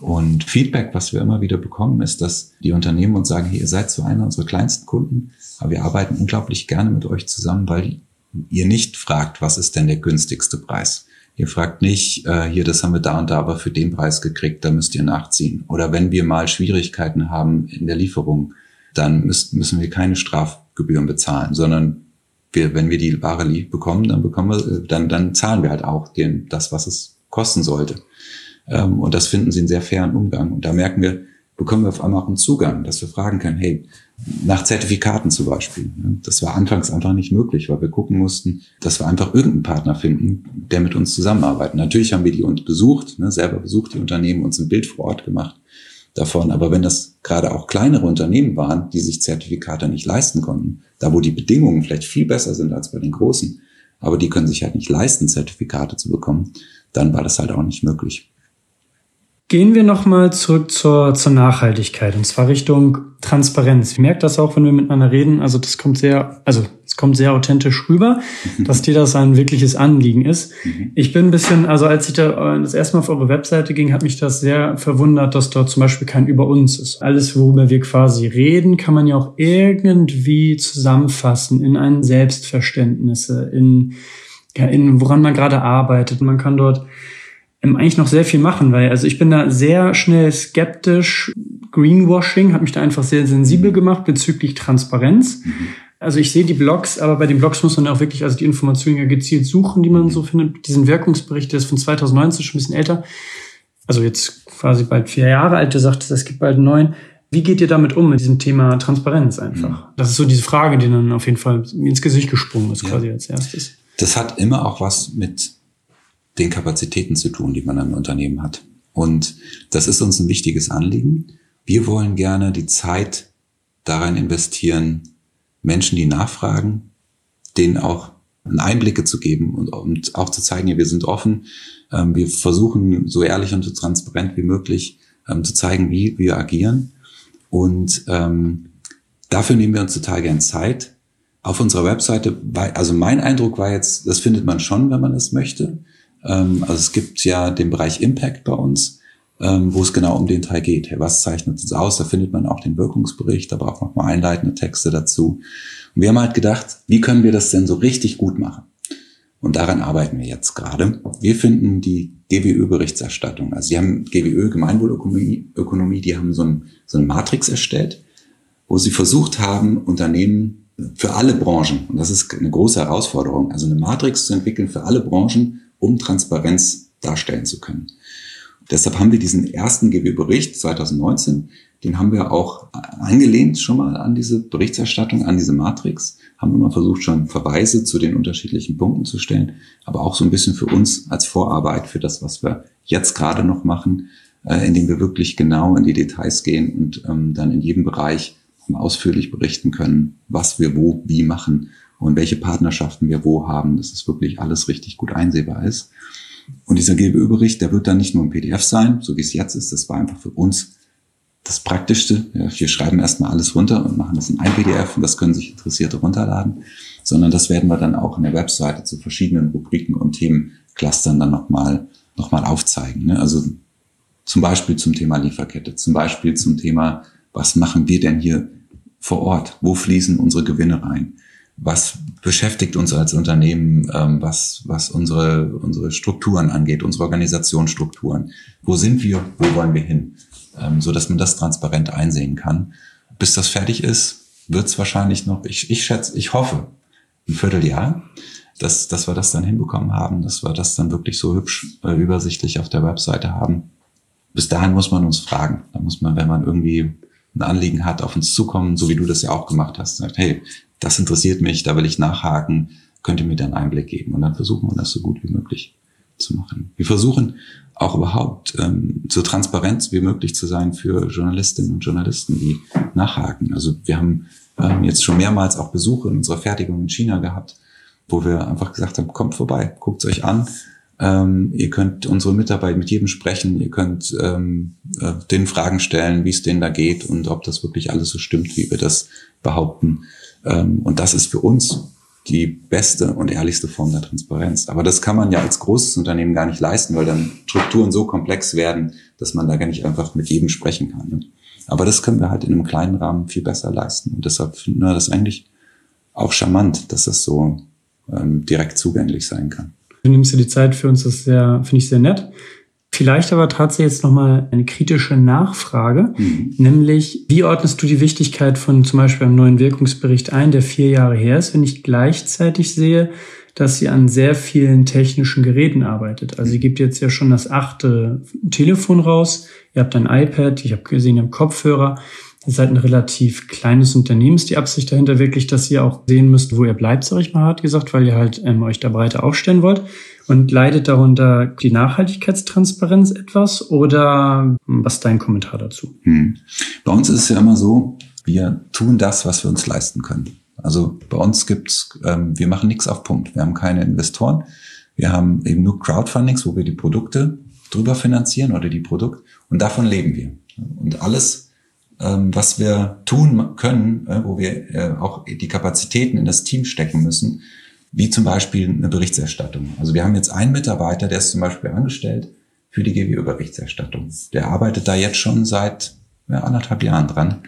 Und Feedback, was wir immer wieder bekommen, ist, dass die Unternehmen uns sagen, hey, ihr seid so einer unserer kleinsten Kunden, aber wir arbeiten unglaublich gerne mit euch zusammen, weil ihr nicht fragt, was ist denn der günstigste Preis. Ihr fragt nicht, äh, hier, das haben wir da und da aber für den Preis gekriegt, da müsst ihr nachziehen. Oder wenn wir mal Schwierigkeiten haben in der Lieferung, dann müssen, wir keine Strafgebühren bezahlen, sondern wir, wenn wir die Ware bekommen, dann bekommen wir, dann, dann zahlen wir halt auch den, das, was es kosten sollte. Ähm, und das finden sie einen sehr fairen Umgang. Und da merken wir, bekommen wir auf einmal auch einen Zugang, dass wir fragen können, hey, nach Zertifikaten zum Beispiel. Ne? Das war anfangs einfach nicht möglich, weil wir gucken mussten, dass wir einfach irgendeinen Partner finden, der mit uns zusammenarbeitet. Natürlich haben wir die uns besucht, ne, selber besucht die Unternehmen, uns ein Bild vor Ort gemacht davon. Aber wenn das gerade auch kleinere Unternehmen waren, die sich Zertifikate nicht leisten konnten, da wo die Bedingungen vielleicht viel besser sind als bei den großen, aber die können sich halt nicht leisten, Zertifikate zu bekommen, dann war das halt auch nicht möglich. Gehen wir nochmal zurück zur, zur Nachhaltigkeit und zwar Richtung Transparenz. Ich merke das auch, wenn wir miteinander reden. Also das kommt sehr, also es kommt sehr authentisch rüber, dass dir das ein wirkliches Anliegen ist. Mhm. Ich bin ein bisschen, also als ich da äh, das erste Mal auf eure Webseite ging, hat mich das sehr verwundert, dass dort zum Beispiel kein Über uns ist. Alles, worüber wir quasi reden, kann man ja auch irgendwie zusammenfassen in ein Selbstverständnisse, in, ja, in woran man gerade arbeitet. Man kann dort eigentlich noch sehr viel machen, weil also ich bin da sehr schnell skeptisch. Greenwashing hat mich da einfach sehr sensibel gemacht bezüglich Transparenz. Mhm. Also ich sehe die Blogs, aber bei den Blogs muss man auch wirklich also die Informationen ja gezielt suchen, die man so findet. Diesen Wirkungsbericht, der ist von 2019 schon ein bisschen älter. Also jetzt quasi bald vier Jahre alt, der sagt, es gibt bald einen neuen. Wie geht ihr damit um, mit diesem Thema Transparenz einfach? Mhm. Das ist so diese Frage, die dann auf jeden Fall ins Gesicht gesprungen ist, ja. quasi als erstes. Das hat immer auch was mit den Kapazitäten zu tun, die man im Unternehmen hat. Und das ist uns ein wichtiges Anliegen. Wir wollen gerne die Zeit darin investieren, Menschen, die nachfragen, denen auch Einblicke zu geben und, und auch zu zeigen, ja, wir sind offen. Ähm, wir versuchen so ehrlich und so transparent wie möglich ähm, zu zeigen, wie wir agieren. Und ähm, dafür nehmen wir uns total gern Zeit. Auf unserer Webseite, also mein Eindruck war jetzt, das findet man schon, wenn man es möchte. Ähm, also es gibt ja den Bereich Impact bei uns, ähm, wo es genau um den Teil geht. Was zeichnet es aus? Da findet man auch den Wirkungsbericht, aber auch nochmal einleitende Texte dazu. Und wir haben halt gedacht, wie können wir das denn so richtig gut machen? Und daran arbeiten wir jetzt gerade. Wir finden die GWÖ-Berichterstattung. Also sie haben GWÖ, Gemeinwohlökonomie, Ökonomie, die haben so, ein, so eine Matrix erstellt, wo sie versucht haben, Unternehmen für alle Branchen, und das ist eine große Herausforderung, also eine Matrix zu entwickeln für alle Branchen, um Transparenz darstellen zu können. Deshalb haben wir diesen ersten GW-Bericht 2019, den haben wir auch angelehnt schon mal an diese Berichterstattung, an diese Matrix, haben immer versucht, schon Verweise zu den unterschiedlichen Punkten zu stellen, aber auch so ein bisschen für uns als Vorarbeit für das, was wir jetzt gerade noch machen, äh, indem wir wirklich genau in die Details gehen und ähm, dann in jedem Bereich ausführlich berichten können, was wir wo, wie machen und welche Partnerschaften wir wo haben, dass es wirklich alles richtig gut einsehbar ist. Und dieser GBÖ-Bericht, der wird dann nicht nur ein PDF sein, so wie es jetzt ist. Das war einfach für uns das Praktischste. Wir schreiben erstmal alles runter und machen das in ein PDF und das können sich Interessierte runterladen, sondern das werden wir dann auch in der Webseite zu verschiedenen Rubriken und Themenclustern dann nochmal noch mal aufzeigen. Ne? Also zum Beispiel zum Thema Lieferkette, zum Beispiel zum Thema, was machen wir denn hier vor Ort? Wo fließen unsere Gewinne rein? Was beschäftigt uns als Unternehmen, ähm, was, was unsere, unsere Strukturen angeht, unsere Organisationsstrukturen. Wo sind wir, wo wollen wir hin? Ähm, so dass man das transparent einsehen kann. Bis das fertig ist, wird es wahrscheinlich noch, ich, ich schätze, ich hoffe, ein Vierteljahr, dass, dass wir das dann hinbekommen haben, dass wir das dann wirklich so hübsch äh, übersichtlich auf der Webseite haben. Bis dahin muss man uns fragen. Da muss man, wenn man irgendwie ein Anliegen hat, auf uns zukommen, so wie du das ja auch gemacht hast. Sagt, hey, das interessiert mich, da will ich nachhaken, könnt ihr mir dann Einblick geben? Und dann versuchen wir das so gut wie möglich zu machen. Wir versuchen auch überhaupt ähm, so transparent wie möglich zu sein für Journalistinnen und Journalisten, die nachhaken. Also wir haben ähm, jetzt schon mehrmals auch Besuche in unserer Fertigung in China gehabt, wo wir einfach gesagt haben, kommt vorbei, guckt euch an. Ähm, ihr könnt unsere Mitarbeiter mit jedem sprechen, ihr könnt ähm, äh, den Fragen stellen, wie es denen da geht und ob das wirklich alles so stimmt, wie wir das behaupten. Ähm, und das ist für uns die beste und ehrlichste Form der Transparenz. Aber das kann man ja als großes Unternehmen gar nicht leisten, weil dann Strukturen so komplex werden, dass man da gar nicht einfach mit jedem sprechen kann. Ne? Aber das können wir halt in einem kleinen Rahmen viel besser leisten. Und deshalb finden wir das eigentlich auch charmant, dass das so ähm, direkt zugänglich sein kann. Du nimmst dir die Zeit für uns, das ist sehr, finde ich sehr nett. Vielleicht aber tatsächlich jetzt nochmal eine kritische Nachfrage, mhm. nämlich wie ordnest du die Wichtigkeit von zum Beispiel einem neuen Wirkungsbericht ein, der vier Jahre her ist, wenn ich gleichzeitig sehe, dass sie an sehr vielen technischen Geräten arbeitet. Also sie gibt jetzt ja schon das achte Telefon raus, ihr habt ein iPad, ich habe gesehen, ihr habt Kopfhörer. Ihr seid ein relativ kleines Unternehmen. Ist die Absicht dahinter wirklich, dass ihr auch sehen müsst, wo ihr bleibt, sag ich mal, hart gesagt, weil ihr halt ähm, euch da breiter aufstellen wollt? Und leidet darunter die Nachhaltigkeitstransparenz etwas oder was ist dein Kommentar dazu? Hm. Bei uns ist es ja immer so, wir tun das, was wir uns leisten können. Also bei uns gibt's, ähm, wir machen nichts auf Punkt. Wir haben keine Investoren. Wir haben eben nur Crowdfundings, wo wir die Produkte drüber finanzieren oder die Produkte und davon leben wir. Und alles, was wir tun können, äh, wo wir äh, auch die Kapazitäten in das Team stecken müssen, wie zum Beispiel eine Berichterstattung. Also wir haben jetzt einen Mitarbeiter, der ist zum Beispiel angestellt für die GWÖ-Berichterstattung. Der arbeitet da jetzt schon seit ja, anderthalb Jahren dran.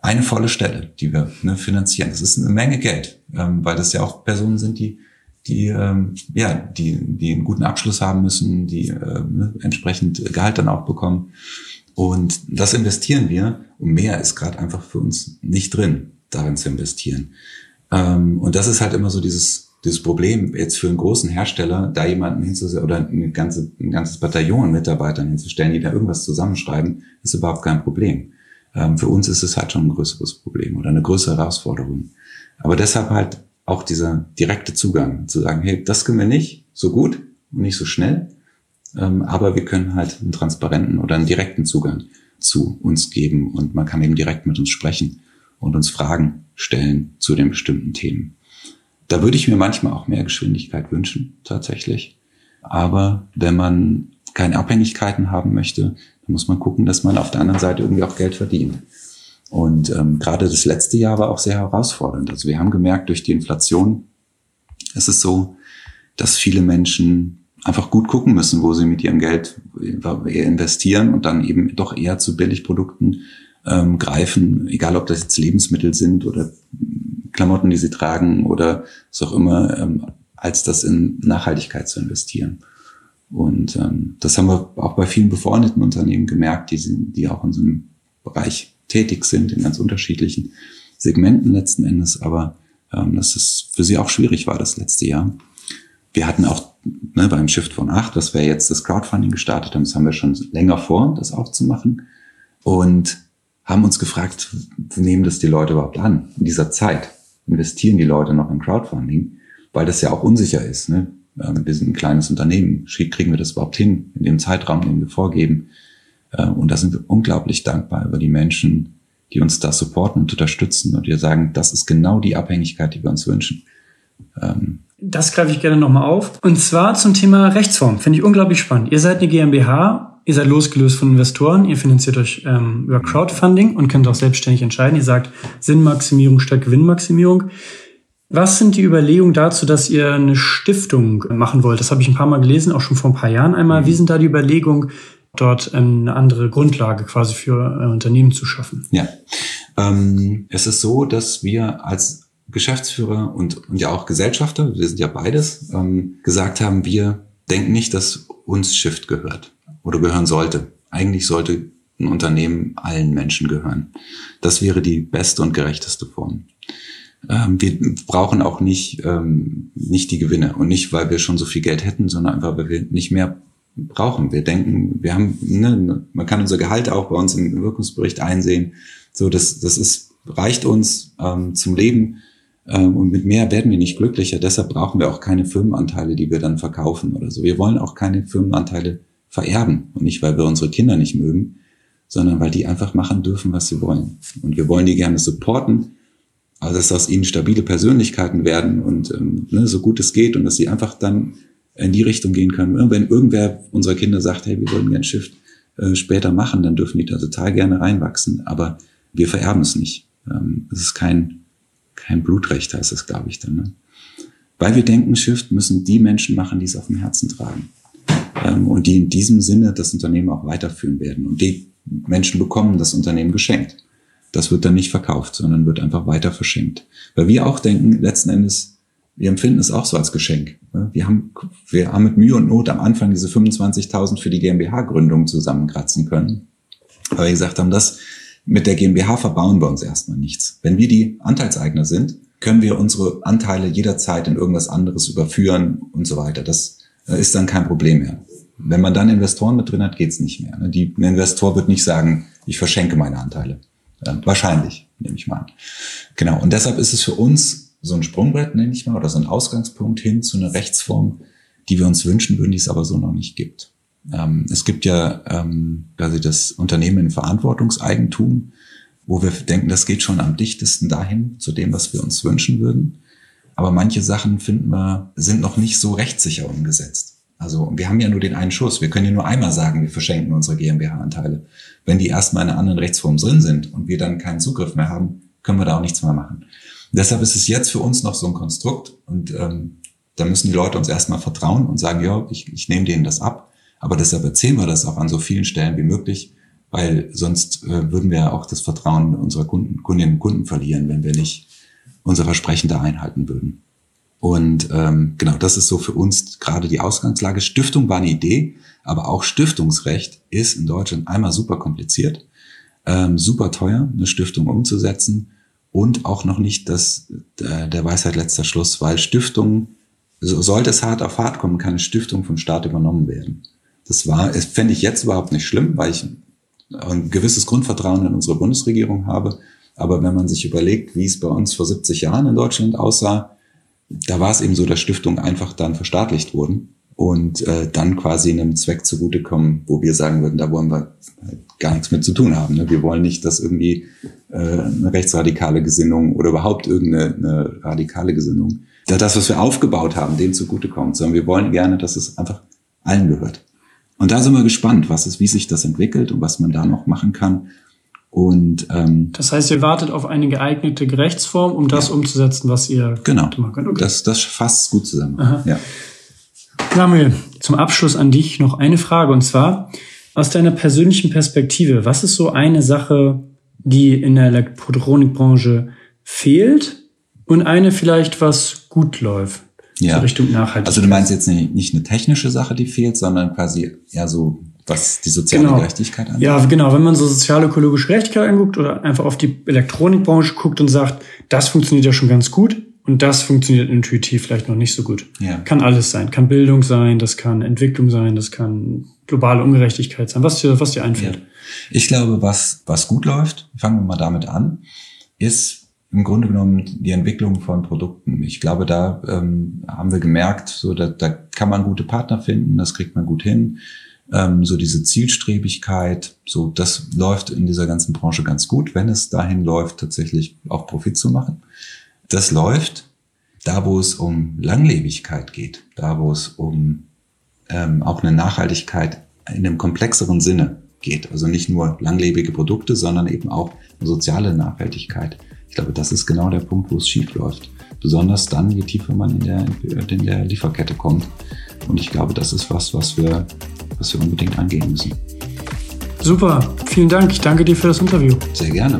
Eine volle Stelle, die wir ne, finanzieren. Das ist eine Menge Geld, ähm, weil das ja auch Personen sind, die die ähm, ja die die einen guten Abschluss haben müssen, die äh, ne, entsprechend Gehalt dann auch bekommen. Und das investieren wir. Und mehr ist gerade einfach für uns nicht drin, darin zu investieren. Ähm, und das ist halt immer so dieses, dieses Problem, jetzt für einen großen Hersteller, da jemanden hinzustellen oder eine ganze, ein ganzes Bataillon an Mitarbeitern hinzustellen, die da irgendwas zusammenschreiben, ist überhaupt kein Problem. Ähm, für uns ist es halt schon ein größeres Problem oder eine größere Herausforderung. Aber deshalb halt auch dieser direkte Zugang, zu sagen, hey, das können wir nicht so gut und nicht so schnell, aber wir können halt einen transparenten oder einen direkten Zugang zu uns geben und man kann eben direkt mit uns sprechen und uns Fragen stellen zu den bestimmten Themen. Da würde ich mir manchmal auch mehr Geschwindigkeit wünschen, tatsächlich. Aber wenn man keine Abhängigkeiten haben möchte, dann muss man gucken, dass man auf der anderen Seite irgendwie auch Geld verdient. Und ähm, gerade das letzte Jahr war auch sehr herausfordernd. Also wir haben gemerkt, durch die Inflation ist es so, dass viele Menschen einfach gut gucken müssen, wo sie mit ihrem Geld investieren und dann eben doch eher zu Billigprodukten ähm, greifen, egal ob das jetzt Lebensmittel sind oder Klamotten, die sie tragen oder was auch immer, ähm, als das in Nachhaltigkeit zu investieren. Und ähm, das haben wir auch bei vielen befreundeten Unternehmen gemerkt, die, sind, die auch in so einem Bereich tätig sind, in ganz unterschiedlichen Segmenten letzten Endes, aber ähm, dass es für sie auch schwierig war das letzte Jahr. Wir hatten auch ne, beim Shift von 8, dass wir jetzt das Crowdfunding gestartet haben, das haben wir schon länger vor, das auch zu machen. Und haben uns gefragt, nehmen das die Leute überhaupt an in dieser Zeit? Investieren die Leute noch in Crowdfunding? Weil das ja auch unsicher ist. Ne? Ähm, wir sind ein kleines Unternehmen. Kriegen wir das überhaupt hin in dem Zeitraum, den wir vorgeben? Äh, und da sind wir unglaublich dankbar über die Menschen, die uns da supporten und unterstützen und die sagen, das ist genau die Abhängigkeit, die wir uns wünschen. Ähm, das greife ich gerne nochmal auf. Und zwar zum Thema Rechtsform. Finde ich unglaublich spannend. Ihr seid eine GmbH, ihr seid losgelöst von Investoren, ihr finanziert euch ähm, über Crowdfunding und könnt auch selbstständig entscheiden. Ihr sagt Sinnmaximierung statt Gewinnmaximierung. Was sind die Überlegungen dazu, dass ihr eine Stiftung machen wollt? Das habe ich ein paar Mal gelesen, auch schon vor ein paar Jahren einmal. Wie sind da die Überlegungen, dort eine andere Grundlage quasi für äh, Unternehmen zu schaffen? Ja, ähm, es ist so, dass wir als Geschäftsführer und, und ja auch Gesellschafter, wir sind ja beides, ähm, gesagt haben, wir denken nicht, dass uns Shift gehört oder gehören sollte. Eigentlich sollte ein Unternehmen allen Menschen gehören. Das wäre die beste und gerechteste Form. Ähm, wir brauchen auch nicht, ähm, nicht die Gewinne und nicht, weil wir schon so viel Geld hätten, sondern einfach, weil wir nicht mehr brauchen. Wir denken, wir haben, ne, man kann unser Gehalt auch bei uns im Wirkungsbericht einsehen. So, das, das ist, reicht uns ähm, zum Leben. Ähm, und mit mehr werden wir nicht glücklicher. Deshalb brauchen wir auch keine Firmenanteile, die wir dann verkaufen oder so. Wir wollen auch keine Firmenanteile vererben. Und nicht, weil wir unsere Kinder nicht mögen, sondern weil die einfach machen dürfen, was sie wollen. Und wir wollen die gerne supporten, also dass aus ihnen stabile Persönlichkeiten werden und ähm, ne, so gut es geht und dass sie einfach dann in die Richtung gehen können. Wenn irgendwer unserer Kinder sagt, hey, wir wollen gerne Shift äh, später machen, dann dürfen die da total gerne reinwachsen. Aber wir vererben es nicht. Ähm, es ist kein kein Blutrecht heißt es, glaube ich, dann. Ne? Weil wir denken, Shift müssen die Menschen machen, die es auf dem Herzen tragen. Ähm, und die in diesem Sinne das Unternehmen auch weiterführen werden. Und die Menschen bekommen das Unternehmen geschenkt. Das wird dann nicht verkauft, sondern wird einfach weiter verschenkt. Weil wir auch denken, letzten Endes, wir empfinden es auch so als Geschenk. Ne? Wir haben, wir haben mit Mühe und Not am Anfang diese 25.000 für die GmbH-Gründung zusammenkratzen können. Weil wir gesagt haben, das mit der GmbH verbauen wir uns erstmal nichts. Wenn wir die Anteilseigner sind, können wir unsere Anteile jederzeit in irgendwas anderes überführen und so weiter. Das äh, ist dann kein Problem mehr. Wenn man dann Investoren mit drin hat, geht's nicht mehr. Ne? Die, ein Investor wird nicht sagen, ich verschenke meine Anteile. Wahrscheinlich, nehme ich mal an. Genau. Und deshalb ist es für uns so ein Sprungbrett, nenne ich mal, oder so ein Ausgangspunkt hin zu einer Rechtsform, die wir uns wünschen würden, die es aber so noch nicht gibt. Ähm, es gibt ja ähm, quasi das Unternehmen in Verantwortungseigentum, wo wir denken, das geht schon am dichtesten dahin zu dem, was wir uns wünschen würden. Aber manche Sachen finden wir, sind noch nicht so rechtssicher umgesetzt. Also wir haben ja nur den einen Schuss. Wir können ja nur einmal sagen, wir verschenken unsere GmbH-Anteile. Wenn die erstmal in einer anderen Rechtsform drin sind und wir dann keinen Zugriff mehr haben, können wir da auch nichts mehr machen. deshalb ist es jetzt für uns noch so ein Konstrukt und ähm, da müssen die Leute uns erstmal vertrauen und sagen, ja, ich, ich nehme denen das ab. Aber deshalb erzählen wir das auch an so vielen Stellen wie möglich, weil sonst äh, würden wir auch das Vertrauen unserer Kunden, Kundinnen und Kunden verlieren, wenn wir nicht unser Versprechen da einhalten würden. Und ähm, genau, das ist so für uns gerade die Ausgangslage. Stiftung war eine Idee, aber auch Stiftungsrecht ist in Deutschland einmal super kompliziert, ähm, super teuer, eine Stiftung umzusetzen und auch noch nicht das, äh, der Weisheit letzter Schluss, weil Stiftungen, so, sollte es hart auf hart kommen, kann eine Stiftung vom Staat übernommen werden. Das war, es fände ich jetzt überhaupt nicht schlimm, weil ich ein gewisses Grundvertrauen in unsere Bundesregierung habe. Aber wenn man sich überlegt, wie es bei uns vor 70 Jahren in Deutschland aussah, da war es eben so, dass Stiftungen einfach dann verstaatlicht wurden und äh, dann quasi einem Zweck zugutekommen, wo wir sagen würden, da wollen wir gar nichts mit zu tun haben. Ne? Wir wollen nicht, dass irgendwie äh, eine rechtsradikale Gesinnung oder überhaupt irgendeine eine radikale Gesinnung, das, was wir aufgebaut haben, dem zugutekommt, sondern wir wollen gerne, dass es einfach allen gehört. Und da sind wir gespannt, was ist, wie sich das entwickelt und was man da noch machen kann. Und ähm, das heißt, ihr wartet auf eine geeignete Rechtsform, um das ja. umzusetzen, was ihr genau. machen könnt. Okay. Das, das fasst gut zusammen. Aha. Ja. Samuel, zum Abschluss an dich noch eine Frage und zwar aus deiner persönlichen Perspektive, was ist so eine Sache, die in der Elektronikbranche fehlt und eine vielleicht, was gut läuft? Ja. so Richtung Nachhaltigkeit. Also du meinst jetzt nicht, nicht eine technische Sache, die fehlt, sondern quasi eher so, was die soziale genau. Gerechtigkeit angeht? Ja, genau. Wenn man so sozial-ökologische Gerechtigkeit anguckt oder einfach auf die Elektronikbranche guckt und sagt, das funktioniert ja schon ganz gut und das funktioniert intuitiv vielleicht noch nicht so gut. Ja. Kann alles sein. Kann Bildung sein, das kann Entwicklung sein, das kann globale Ungerechtigkeit sein, was dir, was dir einfällt. Ja. Ich glaube, was, was gut läuft, fangen wir mal damit an, ist im Grunde genommen die Entwicklung von Produkten. Ich glaube, da ähm, haben wir gemerkt, so da, da kann man gute Partner finden, das kriegt man gut hin. ähm, so diese Zielstrebigkeit, so das läuft in dieser ganzen Branche ganz gut, wenn es dahin läuft, tatsächlich auch Profit zu machen. Das läuft. Da, wo es um Langlebigkeit geht, da, wo es um ähm, auch eine Nachhaltigkeit in einem komplexeren Sinne geht, also nicht nur langlebige Produkte, sondern eben auch soziale Nachhaltigkeit. Ich glaube, das ist genau der Punkt, wo es schief läuft. Besonders dann, je tiefer man in der, in der Lieferkette kommt. Und ich glaube, das ist was, was wir, was wir unbedingt angehen müssen. Super, vielen Dank. Ich danke dir für das Interview. Sehr gerne.